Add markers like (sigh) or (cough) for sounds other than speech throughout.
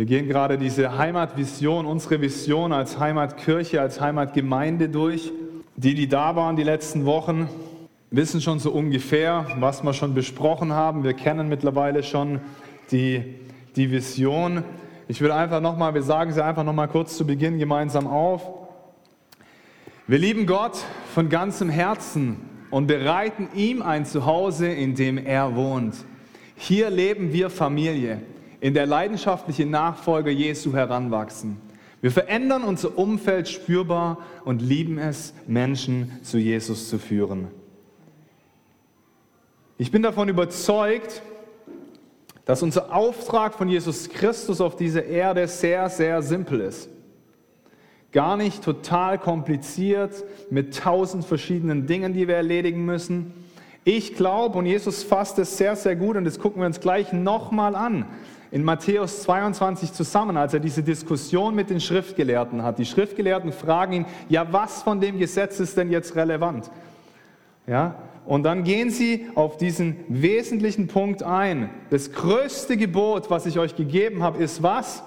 Wir gehen gerade diese Heimatvision, unsere Vision als Heimatkirche, als Heimatgemeinde durch. Die, die da waren die letzten Wochen, wissen schon so ungefähr, was wir schon besprochen haben. Wir kennen mittlerweile schon die, die Vision. Ich will einfach nochmal, wir sagen sie einfach nochmal kurz zu Beginn gemeinsam auf. Wir lieben Gott von ganzem Herzen und bereiten ihm ein Zuhause, in dem er wohnt. Hier leben wir Familie, in der leidenschaftliche Nachfolger Jesu heranwachsen. Wir verändern unser Umfeld spürbar und lieben es, Menschen zu Jesus zu führen. Ich bin davon überzeugt, dass unser Auftrag von Jesus Christus auf dieser Erde sehr, sehr simpel ist. Gar nicht total kompliziert mit tausend verschiedenen Dingen, die wir erledigen müssen. Ich glaube, und Jesus fasst es sehr, sehr gut, und das gucken wir uns gleich nochmal an, in Matthäus 22 zusammen, als er diese Diskussion mit den Schriftgelehrten hat. Die Schriftgelehrten fragen ihn, ja, was von dem Gesetz ist denn jetzt relevant? Ja, und dann gehen sie auf diesen wesentlichen Punkt ein. Das größte Gebot, was ich euch gegeben habe, ist was?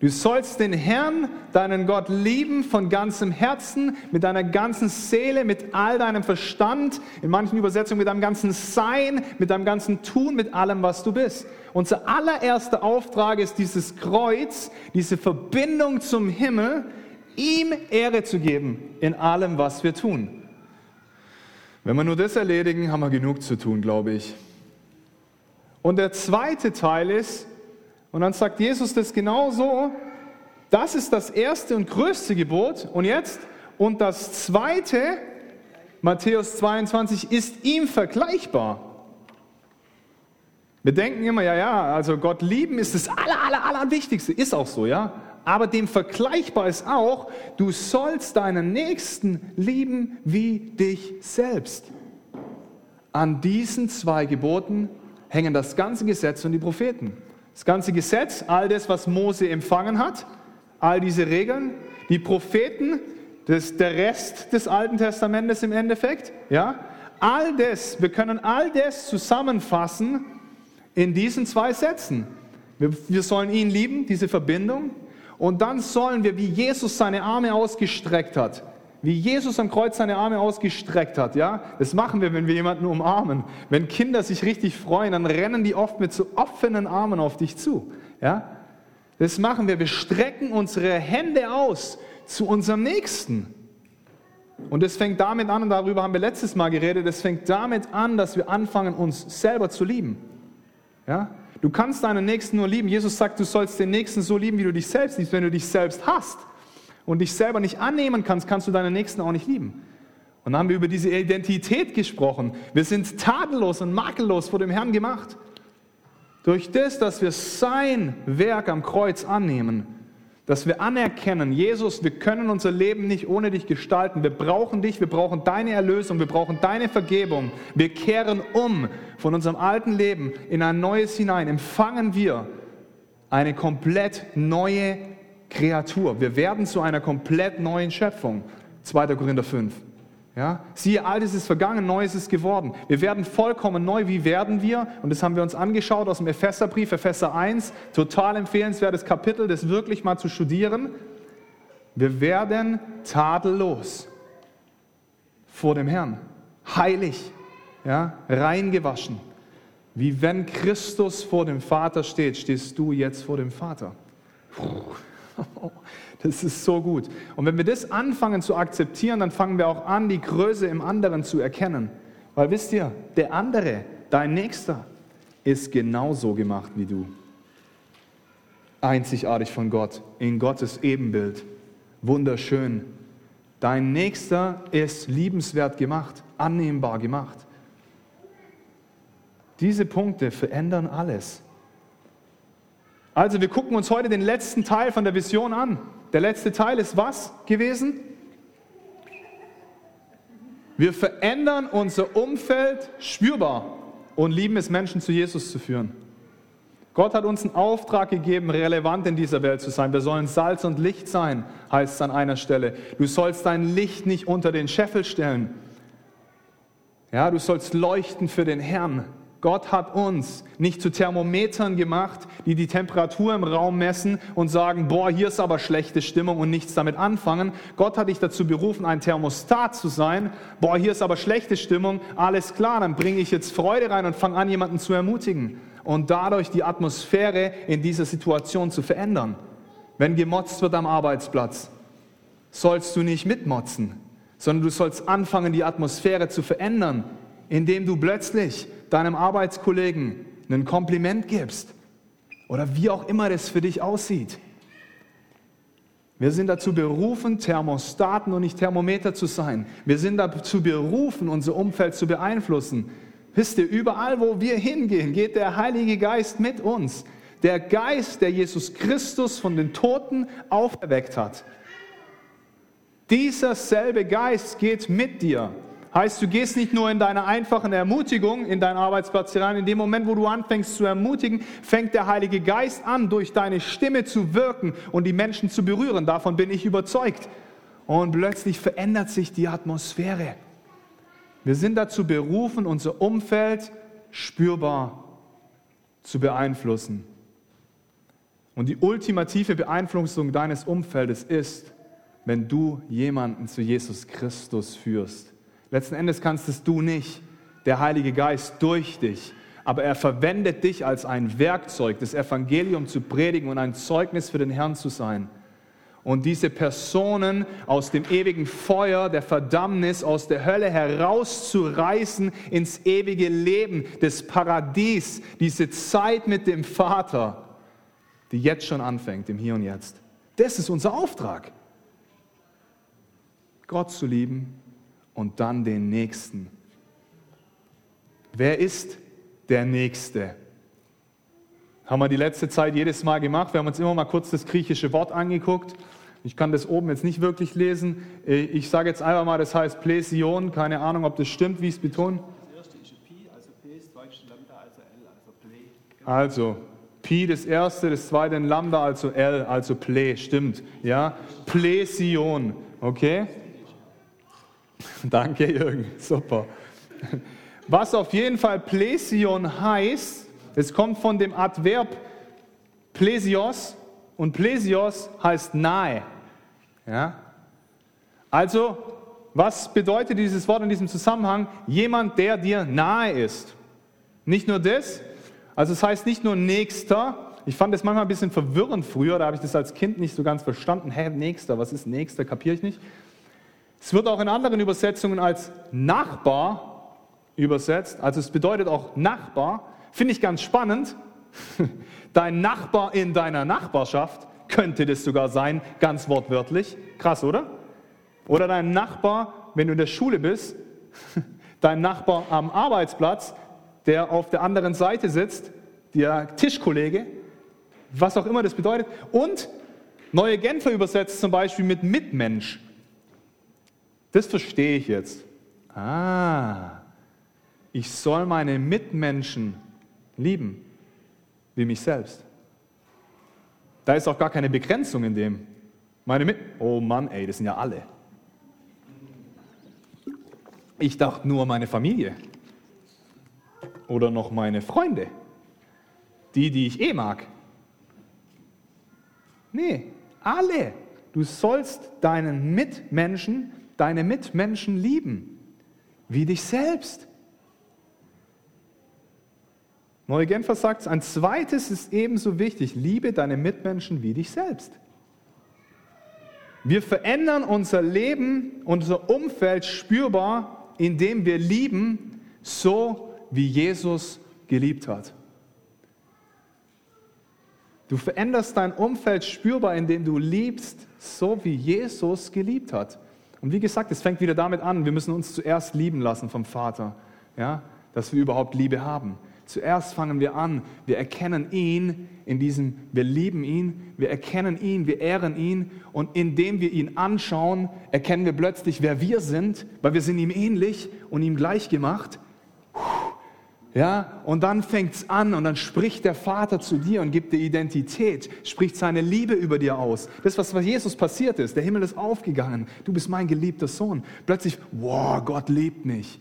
Du sollst den Herrn, deinen Gott lieben von ganzem Herzen, mit deiner ganzen Seele, mit all deinem Verstand, in manchen Übersetzungen mit deinem ganzen Sein, mit deinem ganzen Tun, mit allem, was du bist. Unser allererster Auftrag ist dieses Kreuz, diese Verbindung zum Himmel, ihm Ehre zu geben in allem, was wir tun. Wenn wir nur das erledigen, haben wir genug zu tun, glaube ich. Und der zweite Teil ist, und dann sagt Jesus das genau so, das ist das erste und größte Gebot. Und jetzt, und das zweite, Matthäus 22, ist ihm vergleichbar. Wir denken immer, ja, ja, also Gott lieben ist das aller, aller, aller Wichtigste. Ist auch so, ja aber dem vergleichbar ist auch, du sollst deinen Nächsten lieben wie dich selbst. An diesen zwei Geboten hängen das ganze Gesetz und die Propheten. Das ganze Gesetz, all das, was Mose empfangen hat, all diese Regeln, die Propheten, das, der Rest des Alten Testamentes im Endeffekt, ja, all das, wir können all das zusammenfassen in diesen zwei Sätzen. Wir, wir sollen ihn lieben, diese Verbindung, und dann sollen wir, wie Jesus seine Arme ausgestreckt hat, wie Jesus am Kreuz seine Arme ausgestreckt hat, ja, das machen wir, wenn wir jemanden umarmen. Wenn Kinder sich richtig freuen, dann rennen die oft mit so offenen Armen auf dich zu, ja. Das machen wir. Wir strecken unsere Hände aus zu unserem Nächsten. Und es fängt damit an, und darüber haben wir letztes Mal geredet, es fängt damit an, dass wir anfangen, uns selber zu lieben. Ja? Du kannst deinen Nächsten nur lieben. Jesus sagt, du sollst den Nächsten so lieben, wie du dich selbst liebst. Wenn du dich selbst hast und dich selber nicht annehmen kannst, kannst du deinen Nächsten auch nicht lieben. Und dann haben wir über diese Identität gesprochen. Wir sind tadellos und makellos vor dem Herrn gemacht. Durch das, dass wir sein Werk am Kreuz annehmen dass wir anerkennen, Jesus, wir können unser Leben nicht ohne dich gestalten. Wir brauchen dich, wir brauchen deine Erlösung, wir brauchen deine Vergebung. Wir kehren um von unserem alten Leben in ein neues hinein. Empfangen wir eine komplett neue Kreatur. Wir werden zu einer komplett neuen Schöpfung. 2. Korinther 5. Ja? Siehe, altes ist vergangen, neues ist geworden. Wir werden vollkommen neu. Wie werden wir? Und das haben wir uns angeschaut aus dem Epheserbrief, Epheser 1. Total empfehlenswertes Kapitel, das wirklich mal zu studieren. Wir werden tadellos vor dem Herrn. Heilig, ja? reingewaschen. Wie wenn Christus vor dem Vater steht, stehst du jetzt vor dem Vater. Puh. (laughs) Das ist so gut. Und wenn wir das anfangen zu akzeptieren, dann fangen wir auch an, die Größe im anderen zu erkennen. Weil wisst ihr, der andere, dein Nächster, ist genauso gemacht wie du. Einzigartig von Gott, in Gottes Ebenbild. Wunderschön. Dein Nächster ist liebenswert gemacht, annehmbar gemacht. Diese Punkte verändern alles. Also wir gucken uns heute den letzten Teil von der Vision an. Der letzte Teil ist was gewesen? Wir verändern unser Umfeld spürbar und lieben es, Menschen zu Jesus zu führen. Gott hat uns einen Auftrag gegeben, relevant in dieser Welt zu sein. Wir sollen Salz und Licht sein, heißt es an einer Stelle. Du sollst dein Licht nicht unter den Scheffel stellen. Ja, du sollst leuchten für den Herrn. Gott hat uns nicht zu Thermometern gemacht, die die Temperatur im Raum messen und sagen, boah, hier ist aber schlechte Stimmung und nichts damit anfangen. Gott hat dich dazu berufen, ein Thermostat zu sein. Boah, hier ist aber schlechte Stimmung. Alles klar, dann bringe ich jetzt Freude rein und fange an, jemanden zu ermutigen und dadurch die Atmosphäre in dieser Situation zu verändern. Wenn gemotzt wird am Arbeitsplatz, sollst du nicht mitmotzen, sondern du sollst anfangen, die Atmosphäre zu verändern, indem du plötzlich deinem Arbeitskollegen ein Kompliment gibst oder wie auch immer das für dich aussieht. Wir sind dazu berufen, Thermostaten und nicht Thermometer zu sein. Wir sind dazu berufen, unser Umfeld zu beeinflussen. Wisst ihr, überall, wo wir hingehen, geht der Heilige Geist mit uns. Der Geist, der Jesus Christus von den Toten auferweckt hat. Dieser selbe Geist geht mit dir. Heißt, du gehst nicht nur in deine einfachen Ermutigung in deinen Arbeitsplatz hinein. In dem Moment, wo du anfängst zu ermutigen, fängt der Heilige Geist an, durch deine Stimme zu wirken und die Menschen zu berühren. Davon bin ich überzeugt. Und plötzlich verändert sich die Atmosphäre. Wir sind dazu berufen, unser Umfeld spürbar zu beeinflussen. Und die ultimative Beeinflussung deines Umfeldes ist, wenn du jemanden zu Jesus Christus führst. Letzten Endes kannst es du nicht, der Heilige Geist durch dich. Aber er verwendet dich als ein Werkzeug, das Evangelium zu predigen und ein Zeugnis für den Herrn zu sein. Und diese Personen aus dem ewigen Feuer der Verdammnis, aus der Hölle herauszureißen ins ewige Leben, des Paradies, diese Zeit mit dem Vater, die jetzt schon anfängt, im Hier und Jetzt. Das ist unser Auftrag. Gott zu lieben und dann den Nächsten. Wer ist der Nächste? Haben wir die letzte Zeit jedes Mal gemacht. Wir haben uns immer mal kurz das griechische Wort angeguckt. Ich kann das oben jetzt nicht wirklich lesen. Ich sage jetzt einfach mal, das heißt Plesion. Keine Ahnung, ob das stimmt, wie ich es betone. Das erste ist Pi, also P ist Lambda, also L, also Ple. Also Pi das erste, das zweite ein Lambda, also L, also Ple, stimmt. Ja, Plesion, okay? (laughs) Danke, Jürgen. Super. Was auf jeden Fall Plesion heißt, es kommt von dem Adverb Plesios und Plesios heißt nahe. Ja? Also, was bedeutet dieses Wort in diesem Zusammenhang? Jemand, der dir nahe ist. Nicht nur das, also es heißt nicht nur Nächster. Ich fand das manchmal ein bisschen verwirrend früher, da habe ich das als Kind nicht so ganz verstanden. Hä, Nächster, was ist Nächster? Kapiere ich nicht. Es wird auch in anderen Übersetzungen als Nachbar übersetzt, also es bedeutet auch Nachbar. Finde ich ganz spannend. (laughs) Dein Nachbar in deiner Nachbarschaft könnte das sogar sein, ganz wortwörtlich. Krass, oder? Oder dein Nachbar, wenn du in der Schule bist, (laughs) dein Nachbar am Arbeitsplatz, der auf der anderen Seite sitzt, der Tischkollege, was auch immer das bedeutet. Und Neue Genfer übersetzt zum Beispiel mit Mitmensch. Das verstehe ich jetzt. Ah, ich soll meine Mitmenschen lieben, wie mich selbst. Da ist auch gar keine Begrenzung in dem. Meine Mit oh Mann, ey, das sind ja alle. Ich dachte nur meine Familie oder noch meine Freunde, die, die ich eh mag. Nee, alle. Du sollst deinen Mitmenschen deine Mitmenschen lieben, wie dich selbst. Neue Genfer sagt, ein zweites ist ebenso wichtig, liebe deine Mitmenschen wie dich selbst. Wir verändern unser Leben, unser Umfeld spürbar, indem wir lieben, so wie Jesus geliebt hat. Du veränderst dein Umfeld spürbar, indem du liebst, so wie Jesus geliebt hat. Und wie gesagt, es fängt wieder damit an, wir müssen uns zuerst lieben lassen vom Vater, ja, dass wir überhaupt Liebe haben. Zuerst fangen wir an, wir erkennen ihn in diesem, wir lieben ihn, wir erkennen ihn, wir ehren ihn und indem wir ihn anschauen, erkennen wir plötzlich, wer wir sind, weil wir sind ihm ähnlich und ihm gleich gemacht ja, und dann fängt es an und dann spricht der Vater zu dir und gibt dir Identität, spricht seine Liebe über dir aus. Das, was bei Jesus passiert ist, der Himmel ist aufgegangen, du bist mein geliebter Sohn. Plötzlich, wow, Gott liebt mich.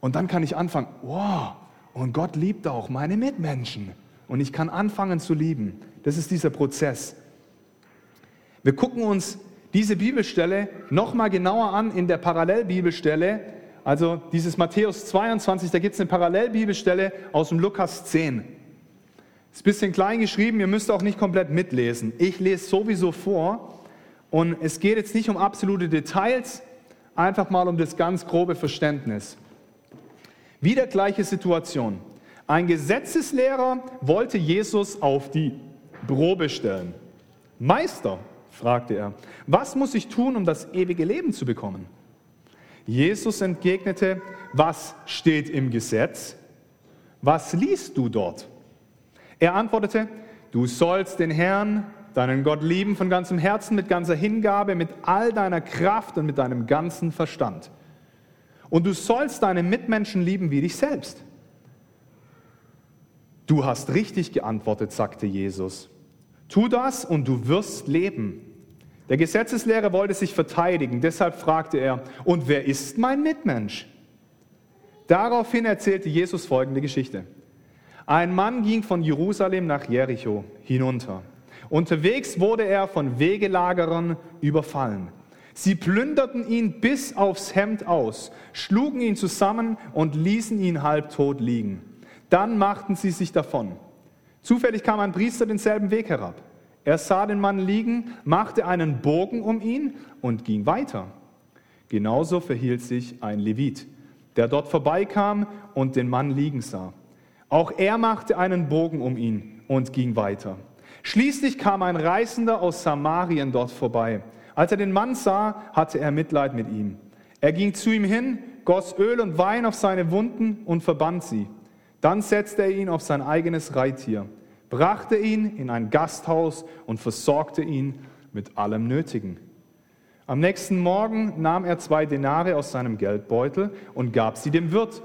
Und dann kann ich anfangen, wow, Und Gott liebt auch meine Mitmenschen. Und ich kann anfangen zu lieben. Das ist dieser Prozess. Wir gucken uns diese Bibelstelle nochmal genauer an in der Parallelbibelstelle. Also dieses Matthäus 22, da gibt es eine Parallelbibelstelle aus dem Lukas 10. Ist ein bisschen klein geschrieben, ihr müsst auch nicht komplett mitlesen. Ich lese sowieso vor und es geht jetzt nicht um absolute Details, einfach mal um das ganz grobe Verständnis. Wieder gleiche Situation. Ein Gesetzeslehrer wollte Jesus auf die Probe stellen. Meister, fragte er, was muss ich tun, um das ewige Leben zu bekommen? Jesus entgegnete, was steht im Gesetz? Was liest du dort? Er antwortete, du sollst den Herrn, deinen Gott lieben von ganzem Herzen, mit ganzer Hingabe, mit all deiner Kraft und mit deinem ganzen Verstand. Und du sollst deine Mitmenschen lieben wie dich selbst. Du hast richtig geantwortet, sagte Jesus. Tu das und du wirst leben. Der Gesetzeslehrer wollte sich verteidigen, deshalb fragte er, und wer ist mein Mitmensch? Daraufhin erzählte Jesus folgende Geschichte. Ein Mann ging von Jerusalem nach Jericho hinunter. Unterwegs wurde er von Wegelagerern überfallen. Sie plünderten ihn bis aufs Hemd aus, schlugen ihn zusammen und ließen ihn halbtot liegen. Dann machten sie sich davon. Zufällig kam ein Priester denselben Weg herab. Er sah den Mann liegen, machte einen Bogen um ihn und ging weiter. Genauso verhielt sich ein Levit, der dort vorbeikam und den Mann liegen sah. Auch er machte einen Bogen um ihn und ging weiter. Schließlich kam ein Reisender aus Samarien dort vorbei. Als er den Mann sah, hatte er Mitleid mit ihm. Er ging zu ihm hin, goss Öl und Wein auf seine Wunden und verband sie. Dann setzte er ihn auf sein eigenes Reittier, brachte ihn in ein Gasthaus und versorgte ihn mit allem Nötigen. Am nächsten Morgen nahm er zwei Denare aus seinem Geldbeutel und gab sie dem Wirt.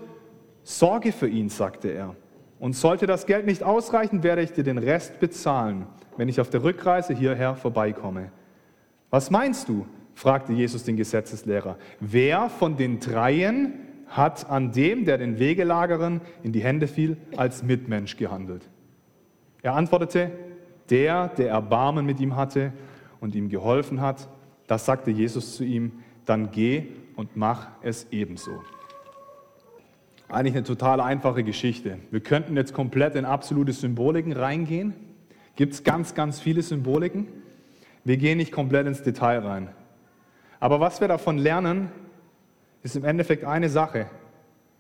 Sorge für ihn, sagte er. Und sollte das Geld nicht ausreichen, werde ich dir den Rest bezahlen, wenn ich auf der Rückreise hierher vorbeikomme. Was meinst du? fragte Jesus den Gesetzeslehrer. Wer von den dreien hat an dem, der den Wegelagerern in die Hände fiel, als Mitmensch gehandelt? Er antwortete, der, der Erbarmen mit ihm hatte und ihm geholfen hat. Das sagte Jesus zu ihm, dann geh und mach es ebenso. Eigentlich eine total einfache Geschichte. Wir könnten jetzt komplett in absolute Symboliken reingehen. Gibt es ganz, ganz viele Symboliken. Wir gehen nicht komplett ins Detail rein. Aber was wir davon lernen, ist im Endeffekt eine Sache.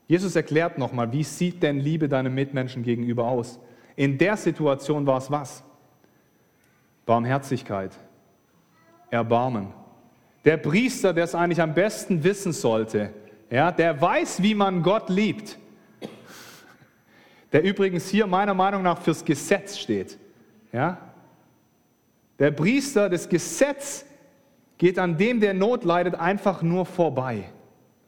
Jesus erklärt nochmal, wie sieht denn Liebe deinem Mitmenschen gegenüber aus? In der Situation war es was? Barmherzigkeit, Erbarmen. Der Priester, der es eigentlich am besten wissen sollte, ja, der weiß, wie man Gott liebt, der übrigens hier meiner Meinung nach fürs Gesetz steht. Ja? Der Priester, das Gesetz geht an dem, der Not leidet, einfach nur vorbei.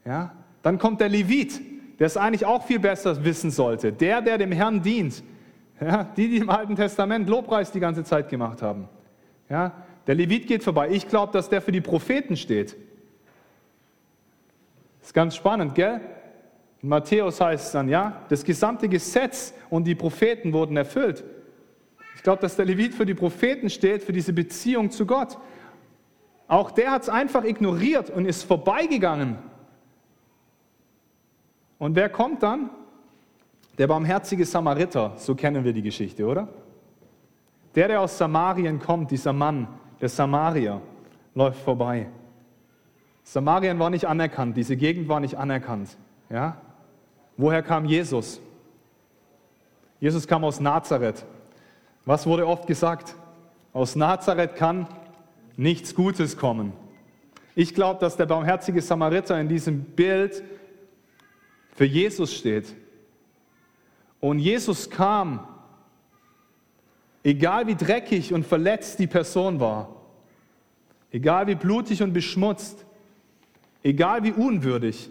Ja? Dann kommt der Levit, der es eigentlich auch viel besser wissen sollte. Der, der dem Herrn dient. Ja? Die, die im Alten Testament Lobpreis die ganze Zeit gemacht haben. Ja? Der Levit geht vorbei. Ich glaube, dass der für die Propheten steht. Ist ganz spannend, gell? In Matthäus heißt es dann, ja, das gesamte Gesetz und die Propheten wurden erfüllt. Ich glaube, dass der Levit für die Propheten steht, für diese Beziehung zu Gott. Auch der hat es einfach ignoriert und ist vorbeigegangen. Und wer kommt dann? Der barmherzige Samariter, so kennen wir die Geschichte, oder? Der, der aus Samarien kommt, dieser Mann, der Samarier, läuft vorbei. Samarien war nicht anerkannt, diese Gegend war nicht anerkannt. Ja? Woher kam Jesus? Jesus kam aus Nazareth. Was wurde oft gesagt? Aus Nazareth kann nichts Gutes kommen. Ich glaube, dass der barmherzige Samariter in diesem Bild für Jesus steht. Und Jesus kam, egal wie dreckig und verletzt die Person war, egal wie blutig und beschmutzt, Egal wie unwürdig,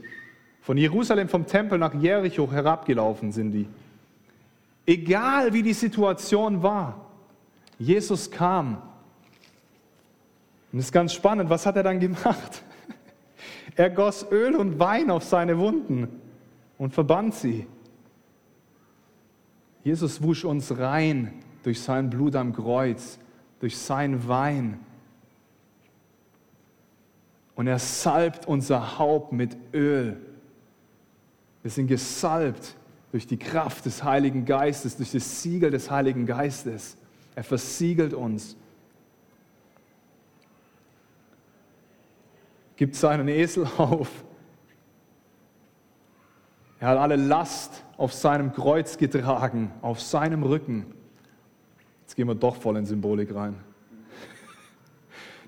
von Jerusalem vom Tempel nach Jericho herabgelaufen sind die. Egal wie die Situation war, Jesus kam. Und es ist ganz spannend, was hat er dann gemacht? (laughs) Er goss Öl und Wein auf seine Wunden und verband sie. Jesus wusch uns rein durch sein Blut am Kreuz, durch sein Wein. Und er salbt unser Haupt mit Öl. Wir sind gesalbt durch die Kraft des Heiligen Geistes, durch das Siegel des Heiligen Geistes. Er versiegelt uns. Gibt seinen Esel (laughs) auf. Er hat alle Last auf seinem Kreuz getragen, auf seinem Rücken. Jetzt gehen wir doch voll in Symbolik rein.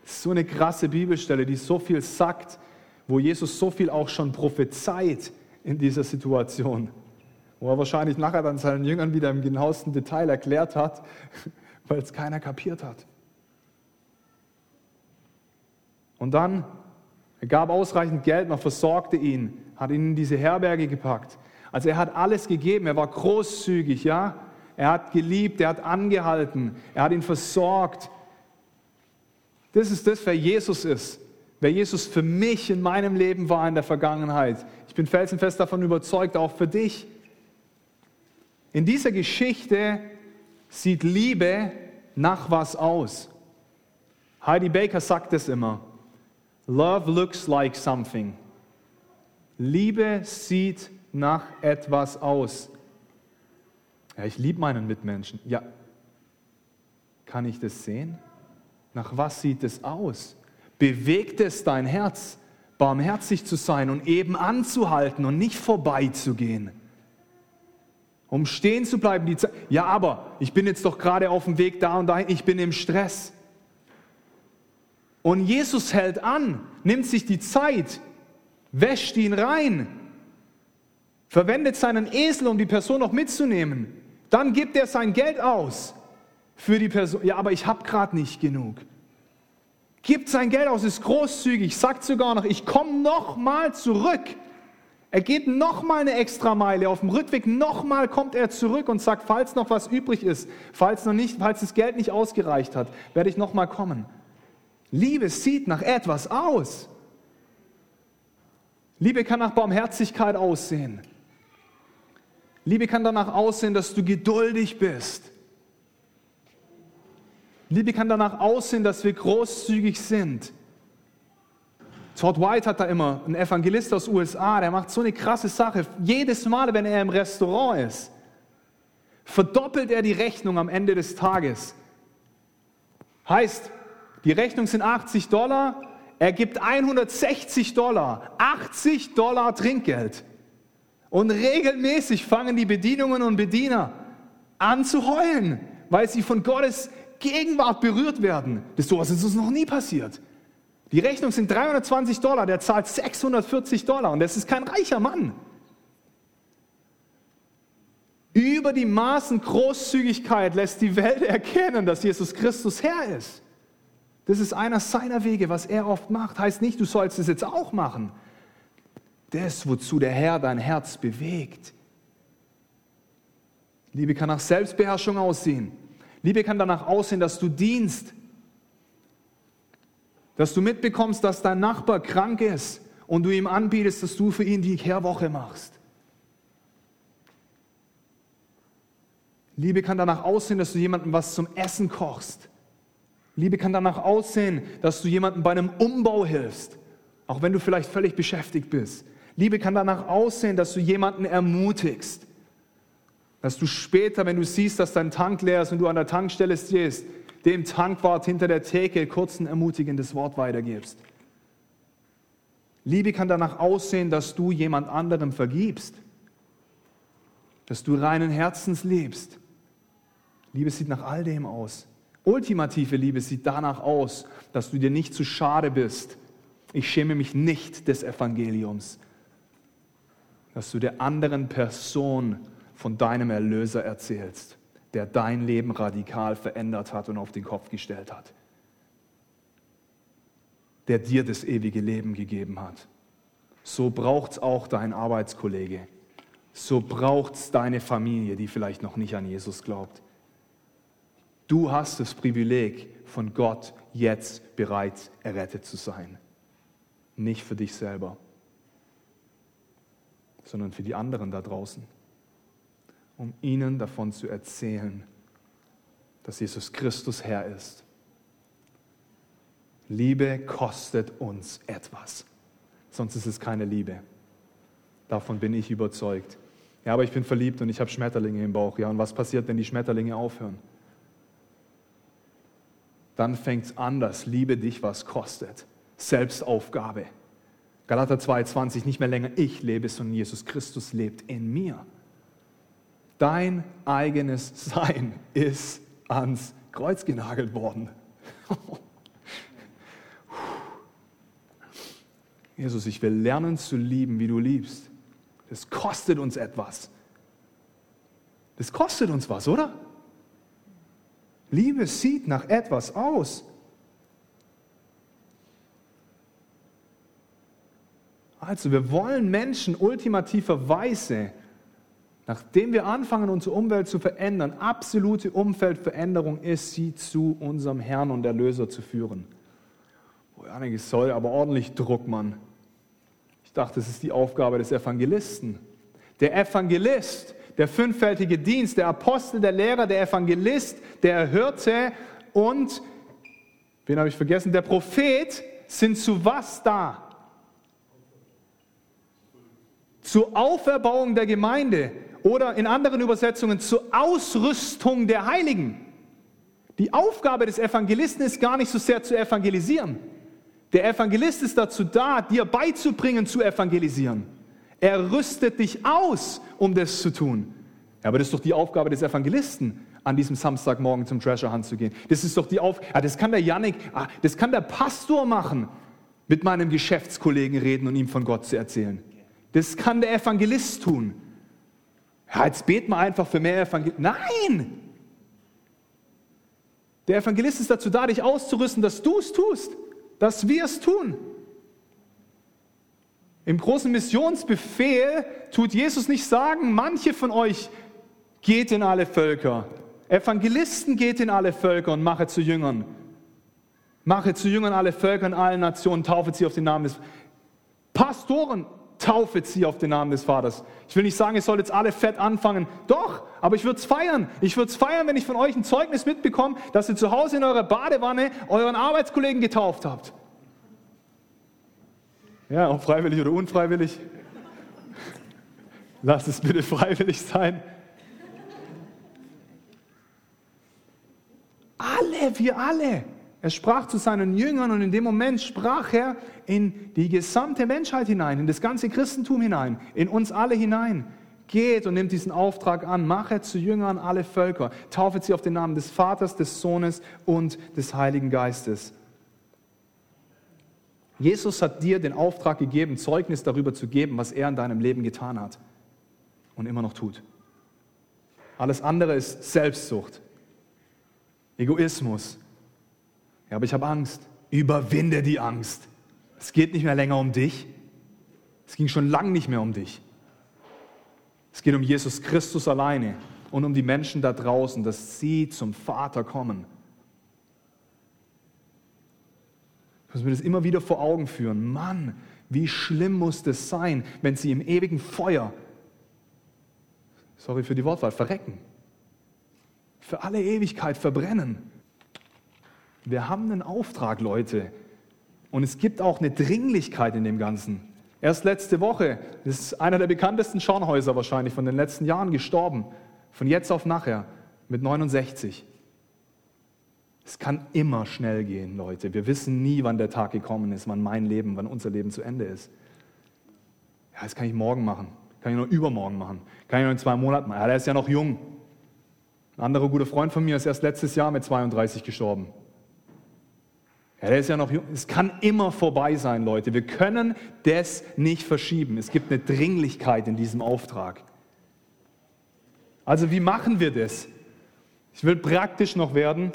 Das ist so eine krasse Bibelstelle, die so viel sagt, wo Jesus so viel auch schon prophezeit in dieser Situation. Wo er wahrscheinlich nachher dann seinen Jüngern wieder im genauesten Detail erklärt hat, (laughs) weil es keiner kapiert hat. Und dann, er gab ausreichend Geld, man versorgte ihn, hat ihn in diese Herberge gepackt. Also er hat alles gegeben, er war großzügig, ja. Er hat geliebt, er hat angehalten, er hat ihn versorgt. Das ist das, wer Jesus ist. Wer Jesus für mich in meinem Leben war in der Vergangenheit. Ich bin felsenfest davon überzeugt, auch für dich. In dieser Geschichte sieht Liebe nach was aus? Heidi Baker sagt es immer. Love looks like something. Liebe sieht nach etwas aus. Ja, ich liebe meinen Mitmenschen. Ja, kann ich das sehen? Nach was sieht es aus? Bewegt es dein Herz, barmherzig zu sein und eben anzuhalten und nicht vorbeizugehen? Um stehen zu bleiben, die Zeit. Ja, aber ich bin jetzt doch gerade auf dem Weg da und dahin, ich bin im Stress. Und Jesus hält an, nimmt sich die Zeit, wäscht ihn rein, verwendet seinen Esel, um die Person noch mitzunehmen. Dann gibt er sein Geld aus für die Person. Ja, aber ich habe gerade nicht genug. Gibt sein Geld aus, ist großzügig, sagt sogar noch, ich komme noch mal zurück. Er geht noch mal eine extra Meile. Auf dem Rückweg noch mal kommt er zurück und sagt, falls noch was übrig ist, falls noch nicht, falls das Geld nicht ausgereicht hat, werde ich noch mal kommen. Liebe sieht nach etwas aus. Liebe kann nach Barmherzigkeit aussehen. Liebe kann danach aussehen, dass du geduldig bist. Liebe kann danach aussehen, dass wir großzügig sind. Todd White hat da immer, ein Evangelist aus USA, der macht so eine krasse Sache. Jedes Mal, wenn er im Restaurant ist, verdoppelt er die Rechnung am Ende des Tages. Heißt, die Rechnung sind 80 Dollar, er gibt 160 Dollar, 80 Dollar Trinkgeld. Und regelmäßig fangen die Bedienungen und Bediener an zu heulen, weil sie von Gottes Gegenwart berührt werden. Das sowas ist uns noch nie passiert. Die Rechnung sind 320 Dollar, der zahlt 640 Dollar und das ist kein reicher Mann. Über die Maßen Großzügigkeit lässt die Welt erkennen, dass Jesus Christus Herr ist. Das ist einer seiner Wege, was er oft macht. Heißt nicht, du sollst es jetzt auch machen. Das, wozu der Herr dein Herz bewegt. Liebe kann nach Selbstbeherrschung aussehen. Liebe kann danach aussehen, dass du dienst. Dass du mitbekommst, dass dein Nachbar krank ist und du ihm anbietest, dass du für ihn die Kehrwoche machst. Liebe kann danach aussehen, dass du jemandem was zum Essen kochst. Liebe kann danach aussehen, dass du jemandem bei einem Umbau hilfst, auch wenn du vielleicht völlig beschäftigt bist. Liebe kann danach aussehen, dass du jemanden ermutigst. Dass du später, wenn du siehst, dass dein Tank leer ist und du an der Tankstelle stehst, dem Tankwart hinter der Theke kurz ein ermutigendes Wort weitergibst. Liebe kann danach aussehen, dass du jemand anderem vergibst. Dass du reinen Herzens liebst. Liebe sieht nach all dem aus. Ultimative Liebe sieht danach aus, dass du dir nicht zu schade bist. Ich schäme mich nicht des Evangeliums, dass du der anderen Person von deinem Erlöser erzählst, der dein Leben radikal verändert hat und auf den Kopf gestellt hat, der dir das ewige Leben gegeben hat. So braucht es auch dein Arbeitskollege. So braucht es deine Familie, die vielleicht noch nicht an Jesus glaubt. Du hast das Privileg, von Gott jetzt bereits errettet zu sein. Nicht für dich selber sondern für die anderen da draußen. um ihnen davon zu erzählen, dass Jesus Christus Herr ist. Liebe kostet uns etwas, sonst ist es keine Liebe. Davon bin ich überzeugt. Ja, aber ich bin verliebt und ich habe Schmetterlinge im Bauch. Ja, und was passiert, wenn die Schmetterlinge aufhören? Dann fängt es an, dass Liebe dich was kostet. Selbstaufgabe. Galater 2,20, nicht mehr länger ich lebe, sondern Jesus Christus lebt in mir. Dein eigenes Sein (laughs) ist ans Kreuz genagelt worden. (laughs) Jesus, ich will lernen zu lieben, wie du liebst. Das kostet uns etwas. Das kostet uns was, oder? Liebe sieht nach etwas aus. Also wir wollen Menschen ultimativerweise, nachdem wir anfangen, unsere Umwelt zu verändern, absolute Umfeldveränderung ist, sie zu unserem Herrn und Erlöser zu führen. Oh, Janik, es soll aber ordentlich Druck, Mann. Ich dachte, das ist die Aufgabe des Evangelisten. Der Evangelist, der fünffältige Dienst, der Apostel, der Lehrer, der Evangelist, der Hirte und, wen habe ich vergessen, der Prophet sind zu was da? Zur Auferbauung der Gemeinde oder in anderen Übersetzungen zur Ausrüstung der Heiligen. Die Aufgabe des Evangelisten ist gar nicht so sehr zu evangelisieren. Der Evangelist ist dazu da, dir beizubringen zu evangelisieren. Er rüstet dich aus, um das zu tun. Ja, aber das ist doch die Aufgabe des Evangelisten, an diesem Samstagmorgen zum Treasure Hunt zu gehen. Das ist doch die Aufgabe. Ja, das kann der Yannick, ah, das kann der Pastor machen, mit meinem Geschäftskollegen reden und ihm von Gott zu erzählen. Das kann der Evangelist tun. Ja, jetzt beten wir einfach für mehr Evangelisten. Nein! Der Evangelist ist dazu da, dich auszurüsten, dass du es tust dass wir es tun. Im großen Missionsbefehl tut Jesus nicht sagen, manche von euch geht in alle Völker. Evangelisten geht in alle Völker und mache zu Jüngern. Mache zu Jüngern alle Völker in allen Nationen, taufe sie auf den Namen des Pastoren, taufe sie auf den Namen des Vaters. Ich will nicht sagen, ihr sollt jetzt alle fett anfangen. Doch, aber ich würde es feiern. Ich würde es feiern, wenn ich von euch ein Zeugnis mitbekomme, dass ihr zu Hause in eurer Badewanne euren Arbeitskollegen getauft habt. Ja, ob freiwillig oder unfreiwillig. Lasst es bitte freiwillig sein. Alle, wir alle. Er sprach zu seinen Jüngern und in dem Moment sprach er in die gesamte Menschheit hinein, in das ganze Christentum hinein, in uns alle hinein. Geht und nimmt diesen Auftrag an, mache zu Jüngern alle Völker, taufe sie auf den Namen des Vaters, des Sohnes und des Heiligen Geistes. Jesus hat dir den Auftrag gegeben, Zeugnis darüber zu geben, was er in deinem Leben getan hat und immer noch tut. Alles andere ist Selbstsucht, Egoismus, ja, aber ich habe Angst. Überwinde die Angst. Es geht nicht mehr länger um dich. Es ging schon lange nicht mehr um dich. Es geht um Jesus Christus alleine und um die Menschen da draußen, dass sie zum Vater kommen. Muss mir das immer wieder vor Augen führen. Mann, wie schlimm muss das sein, wenn sie im ewigen Feuer, sorry für die Wortwahl, verrecken. Für alle Ewigkeit verbrennen. Wir haben einen Auftrag, Leute. Und es gibt auch eine Dringlichkeit in dem Ganzen. Erst letzte Woche ist einer der bekanntesten Schornhäuser wahrscheinlich von den letzten Jahren gestorben. Von jetzt auf nachher mit 69. Es kann immer schnell gehen, Leute. Wir wissen nie, wann der Tag gekommen ist, wann mein Leben, wann unser Leben zu Ende ist. Ja, das kann ich morgen machen. Kann ich noch übermorgen machen. Kann ich noch in zwei Monaten machen. Ja, der ist ja noch jung. Ein anderer guter Freund von mir ist erst letztes Jahr mit 32 gestorben. Ja, der ist ja noch jung. Es kann immer vorbei sein, Leute. Wir können das nicht verschieben. Es gibt eine Dringlichkeit in diesem Auftrag. Also wie machen wir das? Ich will praktisch noch werden.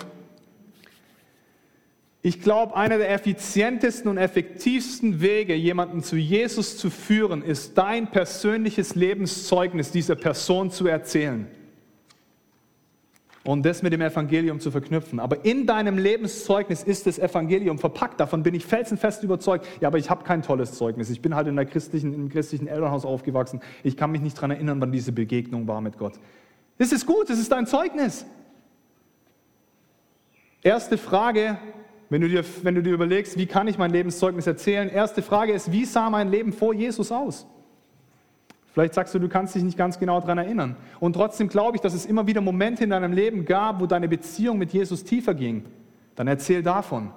Ich glaube, einer der effizientesten und effektivsten Wege, jemanden zu Jesus zu führen, ist dein persönliches Lebenszeugnis dieser Person zu erzählen und das mit dem Evangelium zu verknüpfen. Aber in deinem Lebenszeugnis ist das Evangelium verpackt. Davon bin ich felsenfest überzeugt. Ja, aber ich habe kein tolles Zeugnis. Ich bin halt in, der christlichen, einem christlichen Elternhaus aufgewachsen. Ich kann mich nicht daran erinnern, wann diese Begegnung war mit Gott. Das ist gut, das ist dein Zeugnis. Erste Frage, wenn du, dir, wenn du dir überlegst, wie kann ich mein Lebenszeugnis erzählen? Erste Frage ist, wie sah mein Leben vor Jesus aus? Vielleicht sagst du, du kannst dich nicht ganz genau daran erinnern. Und trotzdem glaube ich, dass es immer wieder Momente in deinem Leben gab, wo deine Beziehung mit Jesus tiefer ging. Dann erzähl davon.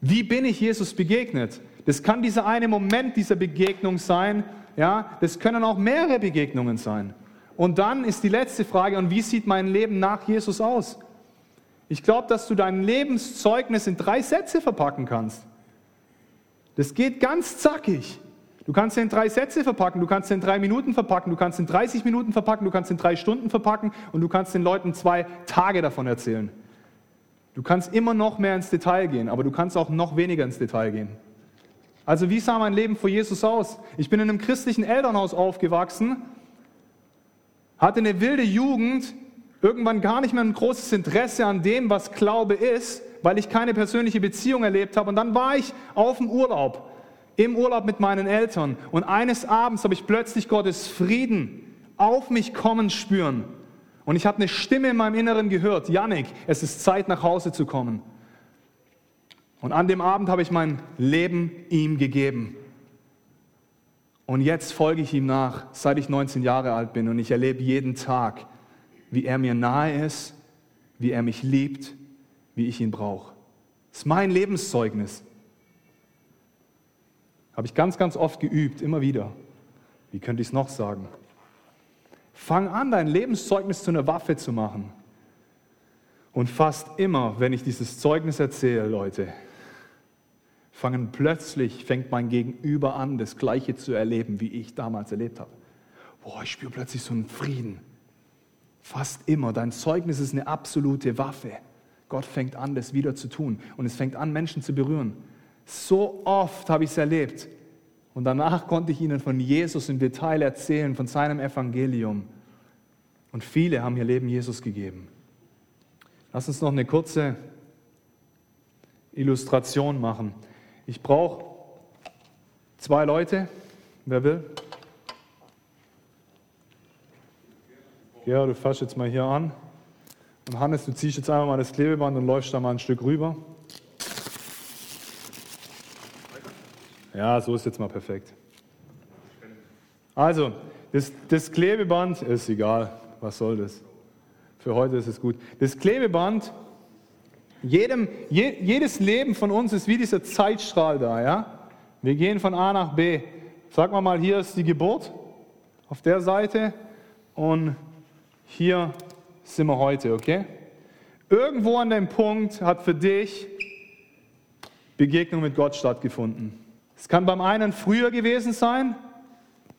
Wie bin ich Jesus begegnet? Das kann dieser eine Moment dieser Begegnung sein. Ja, das können auch mehrere Begegnungen sein. Und dann ist die letzte Frage, und wie sieht mein Leben nach Jesus aus? Ich glaube, dass du dein Lebenszeugnis in drei Sätze verpacken kannst. Das geht ganz zackig. Du kannst ihn in drei Sätze verpacken, du kannst ihn in drei Minuten verpacken, du kannst ihn in 30 Minuten verpacken, du kannst ihn in drei Stunden verpacken und du kannst den Leuten zwei Tage davon erzählen. Du kannst immer noch mehr ins Detail gehen, aber du kannst auch noch weniger ins Detail gehen. Also wie sah mein Leben vor Jesus aus? Ich bin in einem christlichen Elternhaus aufgewachsen, hatte eine wilde Jugend, irgendwann gar nicht mehr ein großes Interesse an dem, was Glaube ist, weil ich keine persönliche Beziehung erlebt habe. Und dann war ich auf dem Urlaub im Urlaub mit meinen Eltern und eines Abends habe ich plötzlich Gottes Frieden auf mich kommen spüren. Und ich habe eine Stimme in meinem Inneren gehört, Yannick, es ist Zeit nach Hause zu kommen. Und an dem Abend habe ich mein Leben ihm gegeben. Und jetzt folge ich ihm nach, seit ich 19 Jahre alt bin. Und ich erlebe jeden Tag, wie er mir nahe ist, wie er mich liebt, wie ich ihn brauche. Das ist mein Lebenszeugnis. Habe ich ganz, ganz oft geübt, immer wieder. Wie könnte ich es noch sagen? Fang an, dein Lebenszeugnis zu einer Waffe zu machen. Und fast immer, wenn ich dieses Zeugnis erzähle, Leute, fangen plötzlich, fängt mein Gegenüber an, das Gleiche zu erleben, wie ich damals erlebt habe. Boah, ich spüre plötzlich so einen Frieden. Fast immer. Dein Zeugnis ist eine absolute Waffe. Gott fängt an, das wieder zu tun. Und es fängt an, Menschen zu berühren. So oft habe ich es erlebt. Und danach konnte ich ihnen von Jesus im Detail erzählen, von seinem Evangelium. Und viele haben ihr Leben Jesus gegeben. Lass uns noch eine kurze Illustration machen. Ich brauche zwei Leute. Wer will? Ja, du fasst jetzt mal hier an. Und Hannes, du ziehst jetzt einmal mal das Klebeband und läufst da mal ein Stück rüber. Ja, so ist jetzt mal perfekt. Also, das, das Klebeband ist egal, was soll das? Für heute ist es gut. Das Klebeband, jedem, je, jedes Leben von uns ist wie dieser Zeitstrahl da, ja? Wir gehen von A nach B. Sag mal mal, hier ist die Geburt auf der Seite und hier sind wir heute, okay? Irgendwo an dem Punkt hat für dich Begegnung mit Gott stattgefunden. Es kann beim einen früher gewesen sein,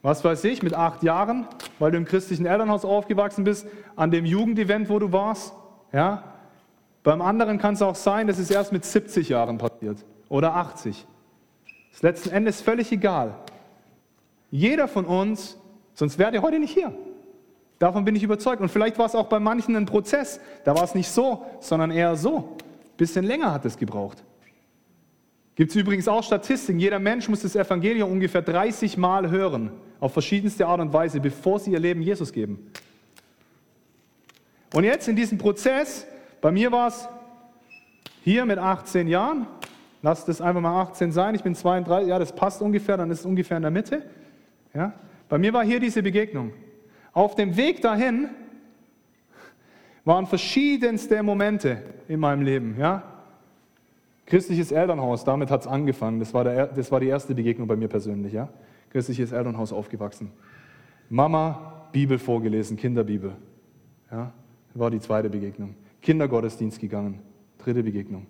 was weiß ich, mit acht Jahren, weil du im christlichen Elternhaus aufgewachsen bist, an dem Jugendevent, wo du warst. Ja? Beim anderen kann es auch sein, dass es erst mit 70 Jahren passiert oder 80. Das letzten Endes völlig egal. Jeder von uns, sonst wäre ihr heute nicht hier. Davon bin ich überzeugt. Und vielleicht war es auch bei manchen ein Prozess. Da war es nicht so, sondern eher so. Ein bisschen länger hat es gebraucht. Gibt es übrigens auch Statistiken, jeder Mensch muss das Evangelium ungefähr 30 Mal hören, auf verschiedenste Art und Weise, bevor sie ihr Leben Jesus geben. Und jetzt in diesem Prozess, bei mir war es hier mit 18 Jahren, lasst es einfach mal 18 sein, ich bin 32, ja, das passt ungefähr, dann ist es ungefähr in der Mitte. Ja? Bei mir war hier diese Begegnung. Auf dem Weg dahin waren verschiedenste Momente in meinem Leben. Ja? Christliches Elternhaus, damit hat es angefangen. Das war, der, das war die erste Begegnung bei mir persönlich. Ja? Christliches Elternhaus aufgewachsen. Mama, Bibel vorgelesen, Kinderbibel. Ja? War die zweite Begegnung. Kindergottesdienst gegangen, dritte Begegnung.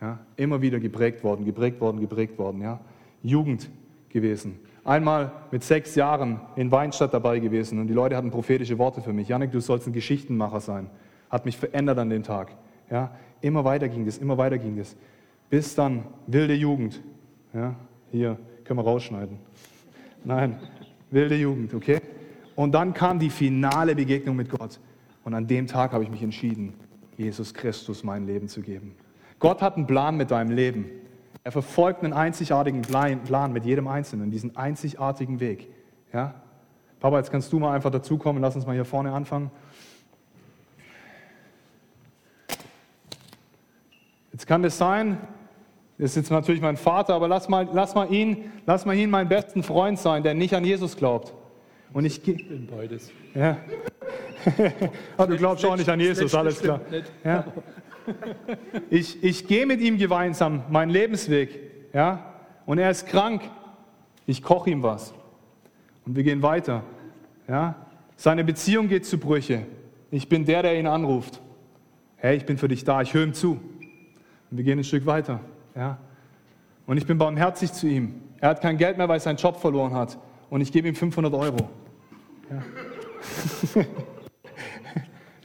Ja? Immer wieder geprägt worden, geprägt worden, geprägt worden. Ja? Jugend gewesen. Einmal mit sechs Jahren in Weinstadt dabei gewesen und die Leute hatten prophetische Worte für mich. Janik, du sollst ein Geschichtenmacher sein. Hat mich verändert an dem Tag. Ja? Immer weiter ging das, immer weiter ging das bis dann wilde Jugend. Ja, hier können wir rausschneiden. Nein, wilde Jugend, okay? Und dann kam die finale Begegnung mit Gott. Und an dem Tag habe ich mich entschieden, Jesus Christus mein Leben zu geben. Gott hat einen Plan mit deinem Leben. Er verfolgt einen einzigartigen Plan mit jedem Einzelnen, diesen einzigartigen Weg. Ja? Papa, jetzt kannst du mal einfach dazukommen, lass uns mal hier vorne anfangen. Jetzt kann das sein, das ist jetzt natürlich mein Vater, aber lass mal, lass mal, ihn, lass mal ihn meinen besten Freund sein, der nicht an Jesus glaubt. Und ich, ich bin beides. Ja. (laughs) Ah, du glaubst auch nicht an Jesus, alles klar. Ja. Ich, ich gehe mit ihm gemeinsam meinen Lebensweg. Ja? Und er ist krank. Ich koche ihm was. Und wir gehen weiter. Ja? Seine Beziehung geht zu Brüche. Ich bin der, der ihn anruft. Hey, ich bin für dich da, ich höre ihm zu. Und wir gehen ein Stück weiter. Ja? Und ich bin barmherzig zu ihm. Er hat kein Geld mehr, weil er seinen Job verloren hat. Und ich gebe ihm 500 Euro. Ja?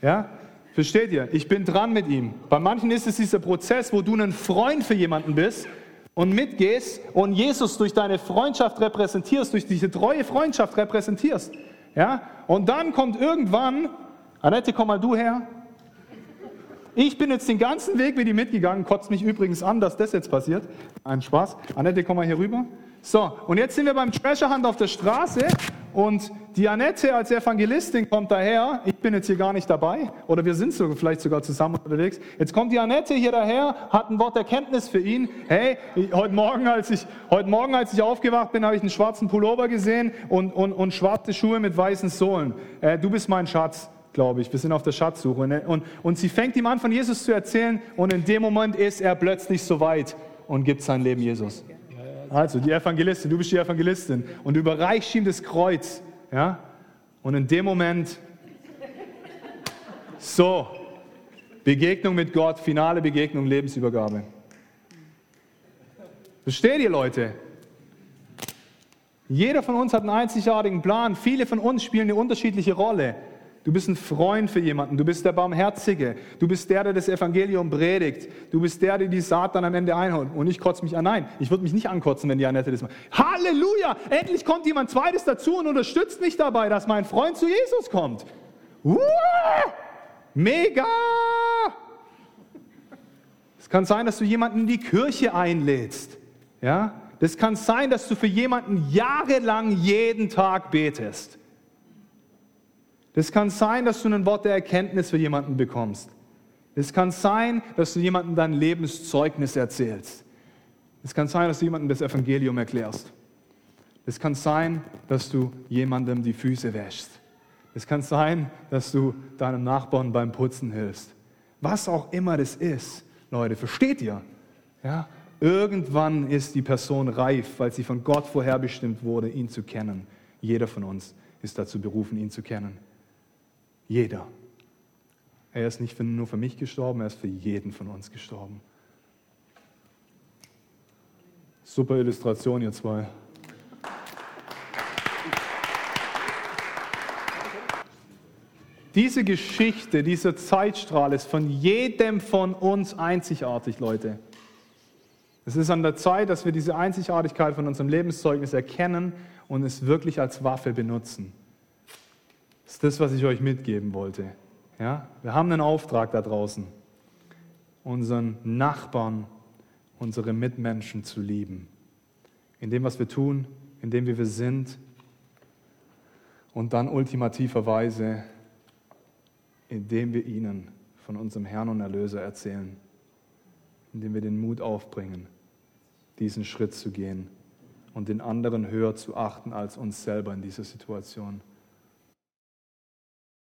(laughs) ja? Versteht ihr? Ich bin dran mit ihm. Bei manchen ist es dieser Prozess, wo du ein Freund für jemanden bist und mitgehst und Jesus durch deine Freundschaft repräsentierst, durch diese treue Freundschaft repräsentierst. Ja? Und dann kommt irgendwann, Annette, komm mal du her. Ich bin jetzt den ganzen Weg mit ihm mitgegangen, kotzt mich übrigens an, dass das jetzt passiert. Ein Spaß. Annette, komm mal hier rüber. So, und jetzt sind wir beim Treasure Hunt auf der Straße und die Annette als Evangelistin kommt daher. Ich bin jetzt hier gar nicht dabei oder wir sind so, vielleicht sogar zusammen unterwegs. Jetzt kommt die Annette hier daher, hat ein Wort Erkenntnis für ihn. Hey, heute Morgen, als ich, heute Morgen, als ich aufgewacht bin, habe ich einen schwarzen Pullover gesehen und, und, und schwarze Schuhe mit weißen Sohlen. Äh, du bist mein Schatz glaube ich. Wir sind auf der Schatzsuche. Und, und, und sie fängt ihm an, von Jesus zu erzählen und in dem Moment ist er plötzlich so weit und gibt sein Leben Jesus. Also die Evangelistin, du bist die Evangelistin und überreichst ihm das Kreuz. Ja? Und in dem Moment, so, Begegnung mit Gott, finale Begegnung, Lebensübergabe. Versteht ihr, Leute? Jeder von uns hat einen einzigartigen Plan. Viele von uns spielen eine unterschiedliche Rolle. Du bist ein Freund für jemanden. Du bist der Barmherzige. Du bist der, der das Evangelium predigt. Du bist der, der die Saat dann am Ende einholt. Und ich kotze mich an. Nein, ich würde mich nicht ankotzen, wenn die Annette das macht. Halleluja! Endlich kommt jemand Zweites dazu und unterstützt mich dabei, dass mein Freund zu Jesus kommt. Uh, mega! Es kann sein, dass du jemanden in die Kirche einlädst. Ja? Das kann sein, dass du für jemanden jahrelang jeden Tag betest. Das kann sein, dass du ein Wort der Erkenntnis für jemanden bekommst. Es kann sein, dass du jemandem dein Lebenszeugnis erzählst. Es kann sein, dass du jemandem das Evangelium erklärst. Es kann sein, dass du jemandem die Füße wäschst. Es kann sein, dass du deinem Nachbarn beim Putzen hilfst. Was auch immer das ist, Leute, versteht ihr? Ja? Irgendwann ist die Person reif, weil sie von Gott vorherbestimmt wurde, ihn zu kennen. Jeder von uns ist dazu berufen, ihn zu kennen. Jeder. Er ist nicht nur für mich gestorben, er ist für jeden von uns gestorben. Super Illustration, ihr zwei. Diese Geschichte, dieser Zeitstrahl ist von jedem von uns einzigartig, Leute. Es ist an der Zeit, dass wir diese Einzigartigkeit von unserem Lebenszeugnis erkennen und es wirklich als Waffe benutzen. Das ist das, was ich euch mitgeben wollte. Ja? Wir haben einen Auftrag da draußen, unseren Nachbarn, unsere Mitmenschen zu lieben. In dem, was wir tun, in dem, wie wir sind und dann ultimativerweise, indem wir ihnen von unserem Herrn und Erlöser erzählen, indem wir den Mut aufbringen, diesen Schritt zu gehen und den anderen höher zu achten als uns selber in dieser Situation.